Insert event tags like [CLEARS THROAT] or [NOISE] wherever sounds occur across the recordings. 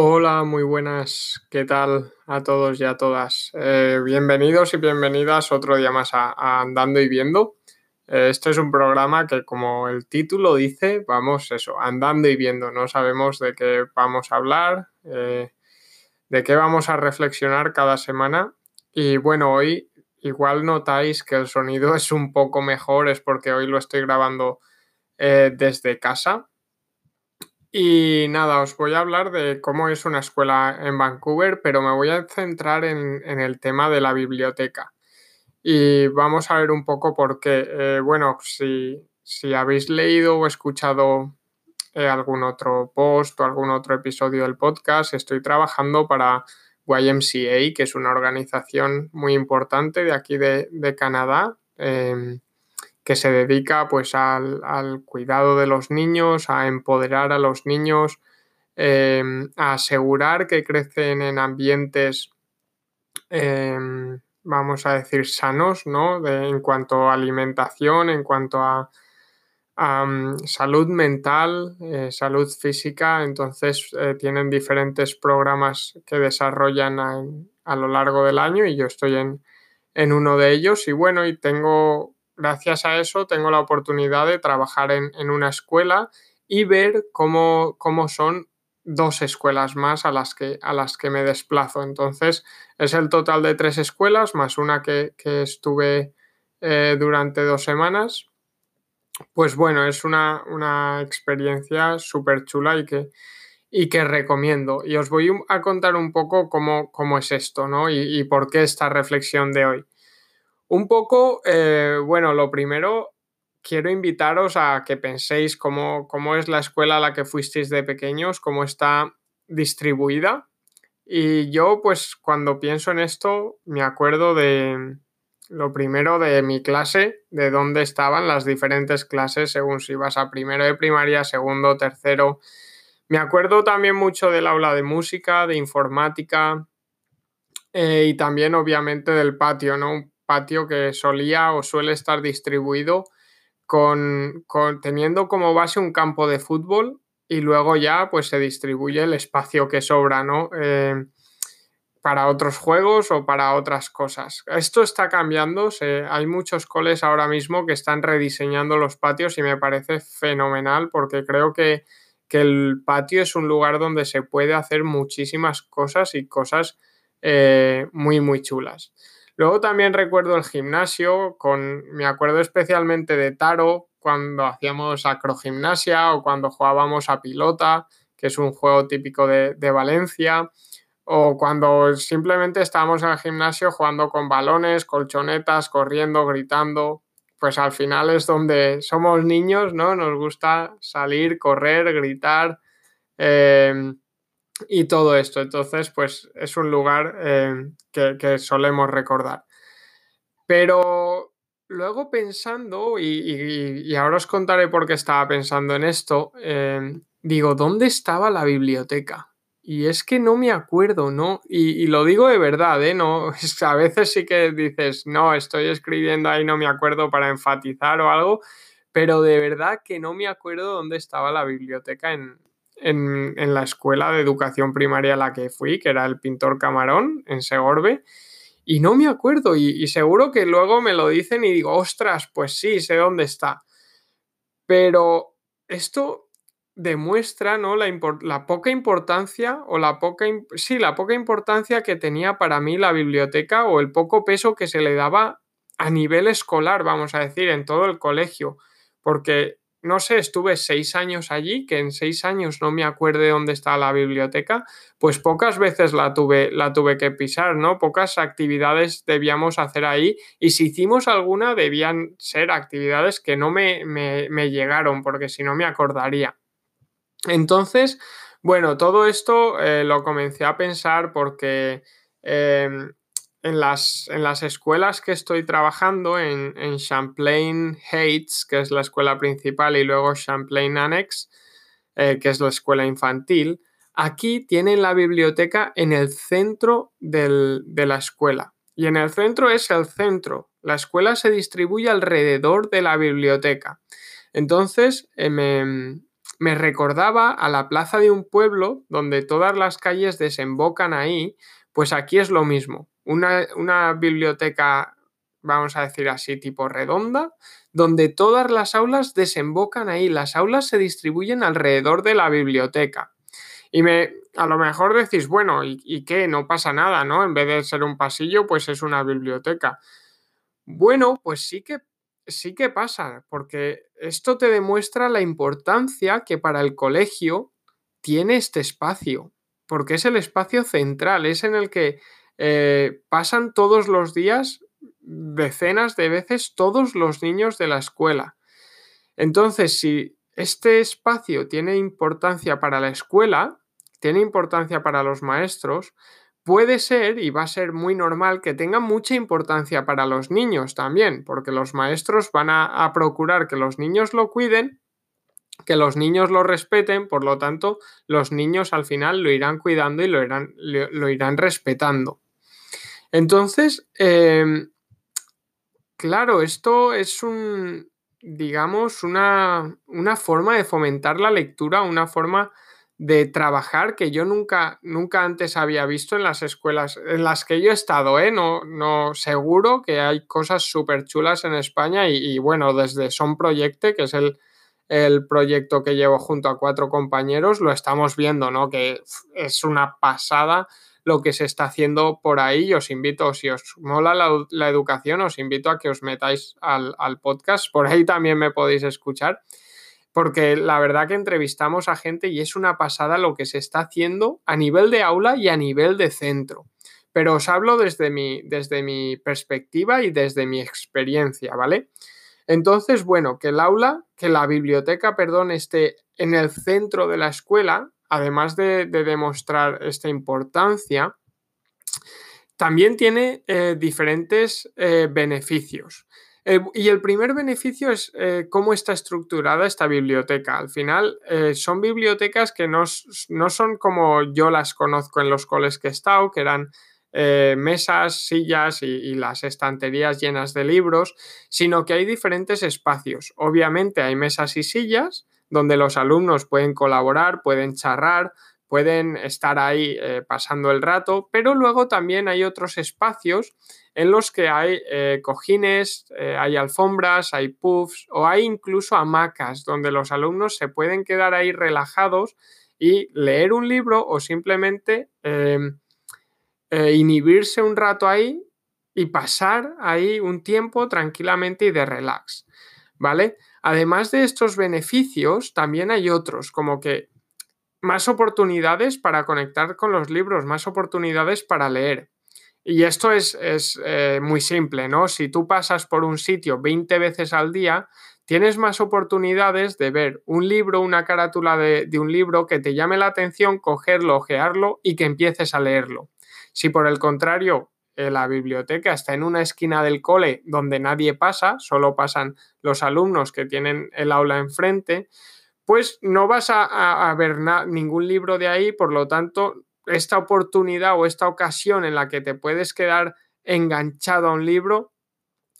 Hola, muy buenas. ¿Qué tal a todos y a todas? Eh, bienvenidos y bienvenidas otro día más a, Andando y Viendo. Este es un programa que, como el título dice, vamos eso, andando y viendo. No sabemos de qué vamos a hablar, eh, de qué vamos a reflexionar cada semana. Y bueno, hoy igual notáis que el sonido [LAUGHS] es un poco mejor, es porque hoy lo estoy grabando desde casa y nada, os voy a hablar de cómo es una escuela en Vancouver, pero me voy a centrar en, el tema de la biblioteca. Y vamos a ver un poco por qué. Eh, bueno, si, habéis leído o escuchado eh, algún otro post o algún otro episodio del podcast, estoy trabajando para YMCA, que es una organización muy importante de aquí de, Canadá. Em, que se dedica pues al, cuidado de los niños, a empoderar a los niños, em, a asegurar que crecen en ambientes, em, vamos a decir, sanos, ¿no? en cuanto a alimentación, en cuanto a, mm, salud mental, eh, salud física, entonces eh, tienen diferentes programas que desarrollan a, lo largo del año y yo estoy en, en uno de ellos y bueno, y tengo gracias a eso tengo la oportunidad de trabajar en, una escuela y ver cómo, cómo, son dos escuelas más a las, que, a las que me desplazo. Entonces es el total de tres escuelas más una que, estuve eh, durante dos semanas. Pues bueno, es una, experiencia súper chula y que, y que recomiendo. Y os voy a contar un poco cómo, cómo es esto, ¿no? y por qué esta reflexión de hoy. Un poco, eh, bueno, lo primero, quiero invitaros a que penséis cómo, cómo, es la escuela a la que fuisteis de pequeños, cómo está distribuida. Y yo, pues, cuando pienso en esto, me acuerdo de lo primero de mi clase, de dónde estaban las diferentes clases según si ibas a primero de primaria, segundo, tercero. Me acuerdo también mucho del aula de música, de informática eh, y también, obviamente, del patio, ¿no? Patio que solía o suele estar distribuido con, teniendo como base un campo de fútbol y luego ya pues se distribuye el espacio que sobra, ¿no? Eh, para otros juegos o para otras cosas. Esto está cambiando, hay muchos coles ahora mismo que están rediseñando los patios y me parece fenomenal porque creo que, el patio es un lugar donde se puede hacer muchísimas cosas y cosas eh, muy, muy chulas. Luego también recuerdo el gimnasio, con, me acuerdo especialmente de Taro, cuando hacíamos acrogimnasia o cuando jugábamos a pilota, que es un juego típico de, Valencia, o cuando simplemente estábamos en el gimnasio jugando con balones, colchonetas, corriendo, gritando, pues al final es donde somos niños, ¿no? Nos gusta salir, correr, gritar. Eh, y todo esto. Entonces, pues es un lugar eh, que, solemos recordar. Pero luego pensando, y, ahora os contaré por qué estaba pensando en esto, eh, digo, ¿dónde estaba la biblioteca? Y es que no me acuerdo, ¿no? Y, lo digo de verdad, ¿eh? No, [LAUGHS] a veces sí que dices, no, estoy escribiendo ahí, no me acuerdo para enfatizar o algo, pero de verdad que no me acuerdo dónde estaba la biblioteca en, en, la escuela de educación primaria a la que fui, que era el pintor Camarón, en Segorbe, y no me acuerdo, y, seguro que luego me lo dicen y digo, ostras, pues sí, sé dónde está. Pero esto demuestra ¿no? la, la, poca importancia o la poca, sí, la poca importancia que tenía para mí la biblioteca o el poco peso que se le daba a nivel escolar, vamos a decir, en todo el colegio. Porque no sé, estuve seis años allí, que en seis años no me acuerde dónde está la biblioteca, pues pocas veces la tuve, la tuve que pisar, ¿no? Pocas actividades debíamos hacer ahí y si hicimos alguna debían ser actividades que no me, me, llegaron, porque si no me acordaría. Entonces, bueno, todo esto eh, lo comencé a pensar porque em, en las, en las escuelas que estoy trabajando, en, Champlain Heights, que es la escuela principal, y luego Champlain Annex, eh, que es la escuela infantil, aquí tienen la biblioteca en el centro de la escuela. Y en el centro es el centro. La escuela se distribuye alrededor de la biblioteca. Entonces, eh, me recordaba a la plaza de un pueblo donde todas las calles desembocan ahí, pues aquí es lo mismo. Una, biblioteca, vamos a decir así, tipo redonda, donde todas las aulas desembocan ahí. Las aulas se distribuyen alrededor de la biblioteca. Y me, a lo mejor decís, bueno, ¿y, ¿y, qué? No pasa nada, ¿no? En vez de ser un pasillo, pues es una biblioteca. Bueno, pues sí que sí que pasa, porque esto te demuestra la importancia que para el colegio tiene este espacio, porque es el espacio central, es en el que eh, pasan todos los días, decenas de veces, todos los niños de la escuela. Entonces, si este espacio tiene importancia para la escuela, tiene importancia para los maestros, puede ser y va a ser muy normal que tenga mucha importancia para los niños también, porque los maestros van a, procurar que los niños lo cuiden, que los niños lo respeten, por lo tanto, los niños al final lo irán cuidando y lo irán, lo, irán respetando. Entonces, em, claro, esto es un, digamos, una, una forma de fomentar la lectura, una forma de trabajar que yo nunca, nunca antes había visto en las escuelas en las que yo he estado, ¿eh? No, no seguro que hay cosas súper chulas en España y, bueno, desde Son Proyecte, que es el, el, proyecto que llevo junto a cuatro compañeros, lo estamos viendo, ¿no? Que es una pasada lo que se está haciendo por ahí. Os invito, si os mola la, educación, os invito a que os metáis al, al podcast. Por ahí también me podéis escuchar porque la verdad que entrevistamos a gente y es una pasada lo que se está haciendo a nivel de aula y a nivel de centro. Pero os hablo desde mi, desde mi perspectiva y desde mi experiencia, ¿vale? Entonces, bueno, que el aula, que la biblioteca, perdón, esté en el centro de la escuela, además de, demostrar esta importancia, también tiene eh, diferentes eh, beneficios. Eh, y el primer beneficio es cómo está estructurada esta biblioteca. Al final, son bibliotecas que no, son como yo las conozco en los coles que he estado, que eran mesas, sillas y, las estanterías llenas de libros, sino que hay diferentes espacios. Obviamente hay mesas y sillas donde los alumnos pueden colaborar, pueden charrar, pueden estar ahí pasando el rato, pero luego también hay otros espacios en los que hay eh, cojines, eh, hay alfombras, hay puffs o hay incluso hamacas donde los alumnos se pueden quedar ahí relajados y leer un libro o simplemente em, eh, inhibirse un rato ahí y pasar ahí un tiempo tranquilamente y de relax, ¿vale? Además de estos beneficios, también hay otros, como que más oportunidades para conectar con los libros, más oportunidades para leer. Y esto es, eh, muy simple, ¿no? Si tú pasas por un sitio 20 veces al día, tienes más oportunidades de ver un libro, una carátula de, un libro que te llame la atención, cogerlo, ojearlo y que empieces a leerlo. Si por el contrario la biblioteca está en una esquina del cole donde nadie pasa, solo pasan los alumnos que tienen el aula enfrente, pues no vas a, ver ningún libro de ahí, por lo tanto esta oportunidad o esta ocasión en la que te puedes quedar enganchado a un libro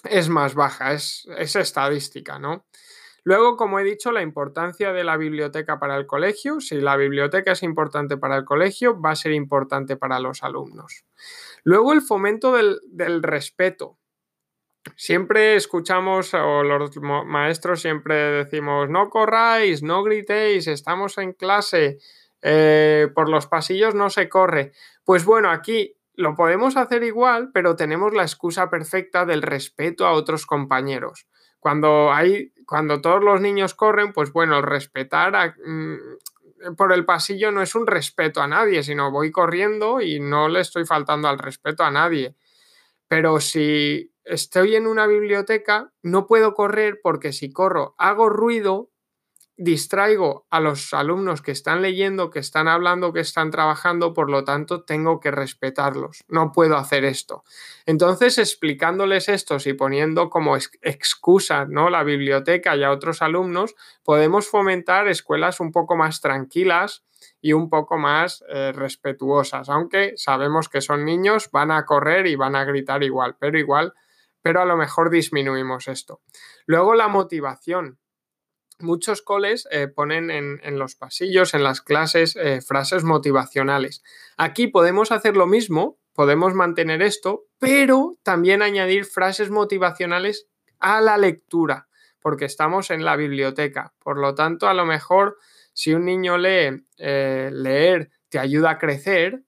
es más baja, es, estadística, ¿no? Luego, como he dicho, la importancia de la biblioteca para el colegio. Si la biblioteca es importante para el colegio, va a ser importante para los alumnos. Luego, el fomento del, respeto. Siempre escuchamos, o los maestros siempre decimos, no corráis, no gritéis, estamos en clase, eh, por los pasillos no se corre. Pues bueno, aquí lo podemos hacer igual, pero tenemos la excusa perfecta del respeto a otros compañeros. Cuando hay, cuando todos los niños corren, pues bueno, respetar mm, por el pasillo no es un respeto a nadie, sino voy corriendo y no le estoy faltando al respeto a nadie. Pero si estoy en una biblioteca, no puedo correr porque si corro hago ruido distraigo a los alumnos que están leyendo, que están hablando, que están trabajando, por lo tanto tengo que respetarlos. No puedo hacer esto. Entonces, explicándoles esto y poniendo como excusa ¿no? la biblioteca y a otros alumnos, podemos fomentar escuelas un poco más tranquilas y un poco más eh, respetuosas, aunque sabemos que son niños, van a correr y van a gritar igual, pero igual, pero a lo mejor disminuimos esto. Luego la motivación muchos coles eh, ponen en, los pasillos, en las clases, eh, frases motivacionales. Aquí podemos hacer lo mismo, podemos mantener esto, pero también añadir frases motivacionales a la lectura, porque estamos en la biblioteca. Por lo tanto, a lo mejor si un niño lee, eh, leer te ayuda a crecer,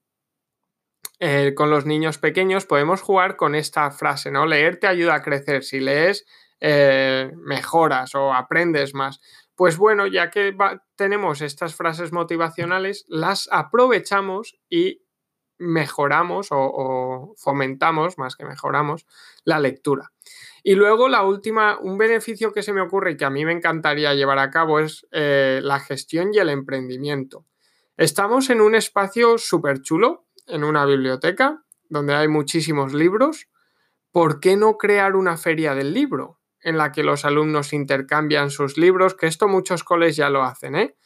con los niños pequeños podemos jugar con esta frase, ¿no? Leer te ayuda a crecer. Si lees, eh, mejoras o aprendes más. Pues bueno, ya que tenemos estas frases motivacionales, las aprovechamos y mejoramos o, fomentamos, más que mejoramos, la lectura. Y luego la última, un beneficio que se me ocurre y que a mí me encantaría llevar a cabo es eh, la gestión y el emprendimiento. Estamos en un espacio súper chulo, en una biblioteca, donde hay muchísimos libros. ¿Por qué no crear una feria del libro? En la que los alumnos intercambian sus libros, que esto muchos coles ya lo hacen, ¿eh?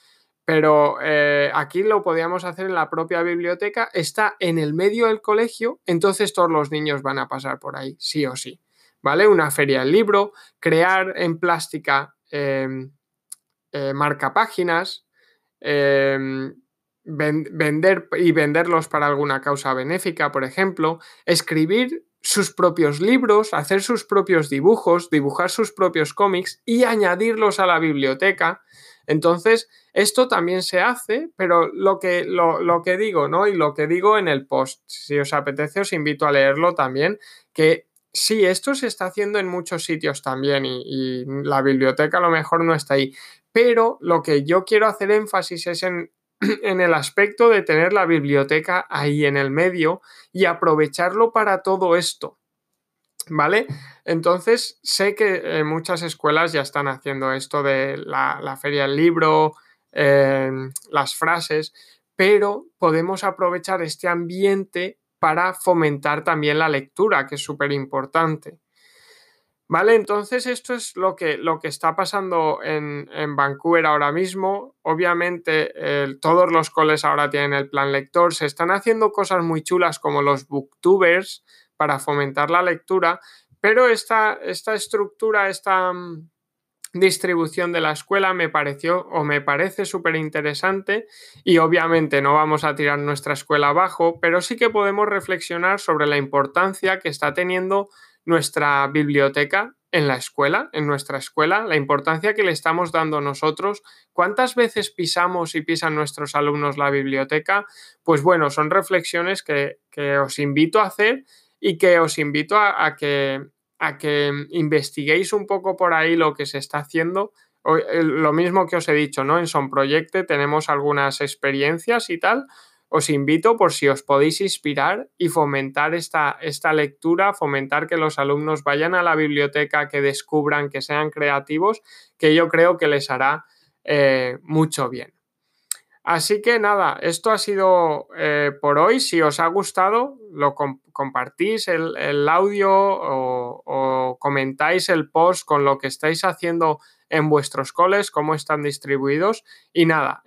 Pero eh, aquí lo podíamos hacer en la propia biblioteca, está en el medio del colegio, entonces todos los niños van a pasar por ahí, sí o sí, ¿vale? Una feria del libro, crear en plástica em, eh, marcapáginas, em, vender y venderlos para alguna causa benéfica, por ejemplo, escribir sus propios libros, hacer sus propios dibujos, dibujar sus propios cómics y añadirlos a la biblioteca. Entonces, esto también se hace, pero lo que, lo, que digo, ¿no? Y lo que digo en el post, si os apetece, os invito a leerlo también, que sí, esto se está haciendo en muchos sitios también y, y la biblioteca a lo mejor no está ahí, pero lo que yo quiero hacer énfasis es en [CLEARS THROAT] en el aspecto de tener la biblioteca ahí en el medio y aprovecharlo para todo esto. ¿Vale? Entonces, sé que eh, muchas escuelas ya están haciendo esto de la, feria del libro, em, las frases, pero podemos aprovechar este ambiente para fomentar también la lectura, que es súper importante. Vale, entonces esto es lo que, lo que está pasando en, Vancouver ahora mismo. Obviamente todos los coles ahora tienen el plan lector. Se están haciendo cosas muy chulas como los booktubers para fomentar la lectura, pero esta, esta estructura, esta mm, distribución de la escuela me pareció o me parece súper interesante y obviamente no vamos a tirar nuestra escuela abajo, pero sí que podemos reflexionar sobre la importancia que está teniendo nuestra biblioteca en la escuela, en nuestra escuela, la importancia que le estamos dando nosotros, cuántas veces pisamos y pisan nuestros alumnos la biblioteca, pues bueno, son reflexiones que, os invito a hacer y que os invito a, que, a que investiguéis un poco por ahí lo que se está haciendo. Lo mismo que os he dicho, ¿no? En Son Proyecte tenemos algunas experiencias y tal, os invito por si os podéis inspirar y fomentar esta, esta, lectura, fomentar que los alumnos vayan a la biblioteca, que descubran, que sean creativos, que yo creo que les hará eh, mucho bien. Así que nada, esto ha sido eh, por hoy. Si os ha gustado, lo compartís el, audio o, comentáis el post con lo que estáis haciendo en vuestros coles, cómo están distribuidos. Y nada,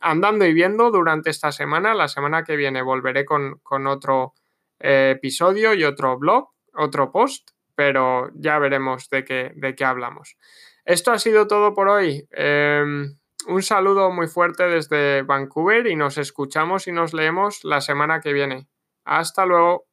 andando y viendo durante esta semana, la semana que viene volveré con, otro eh, episodio y otro blog, otro post, pero ya veremos de qué, de qué hablamos. Esto ha sido todo por hoy. Em, un saludo muy fuerte desde Vancouver y nos escuchamos y nos leemos la semana que viene. Hasta luego.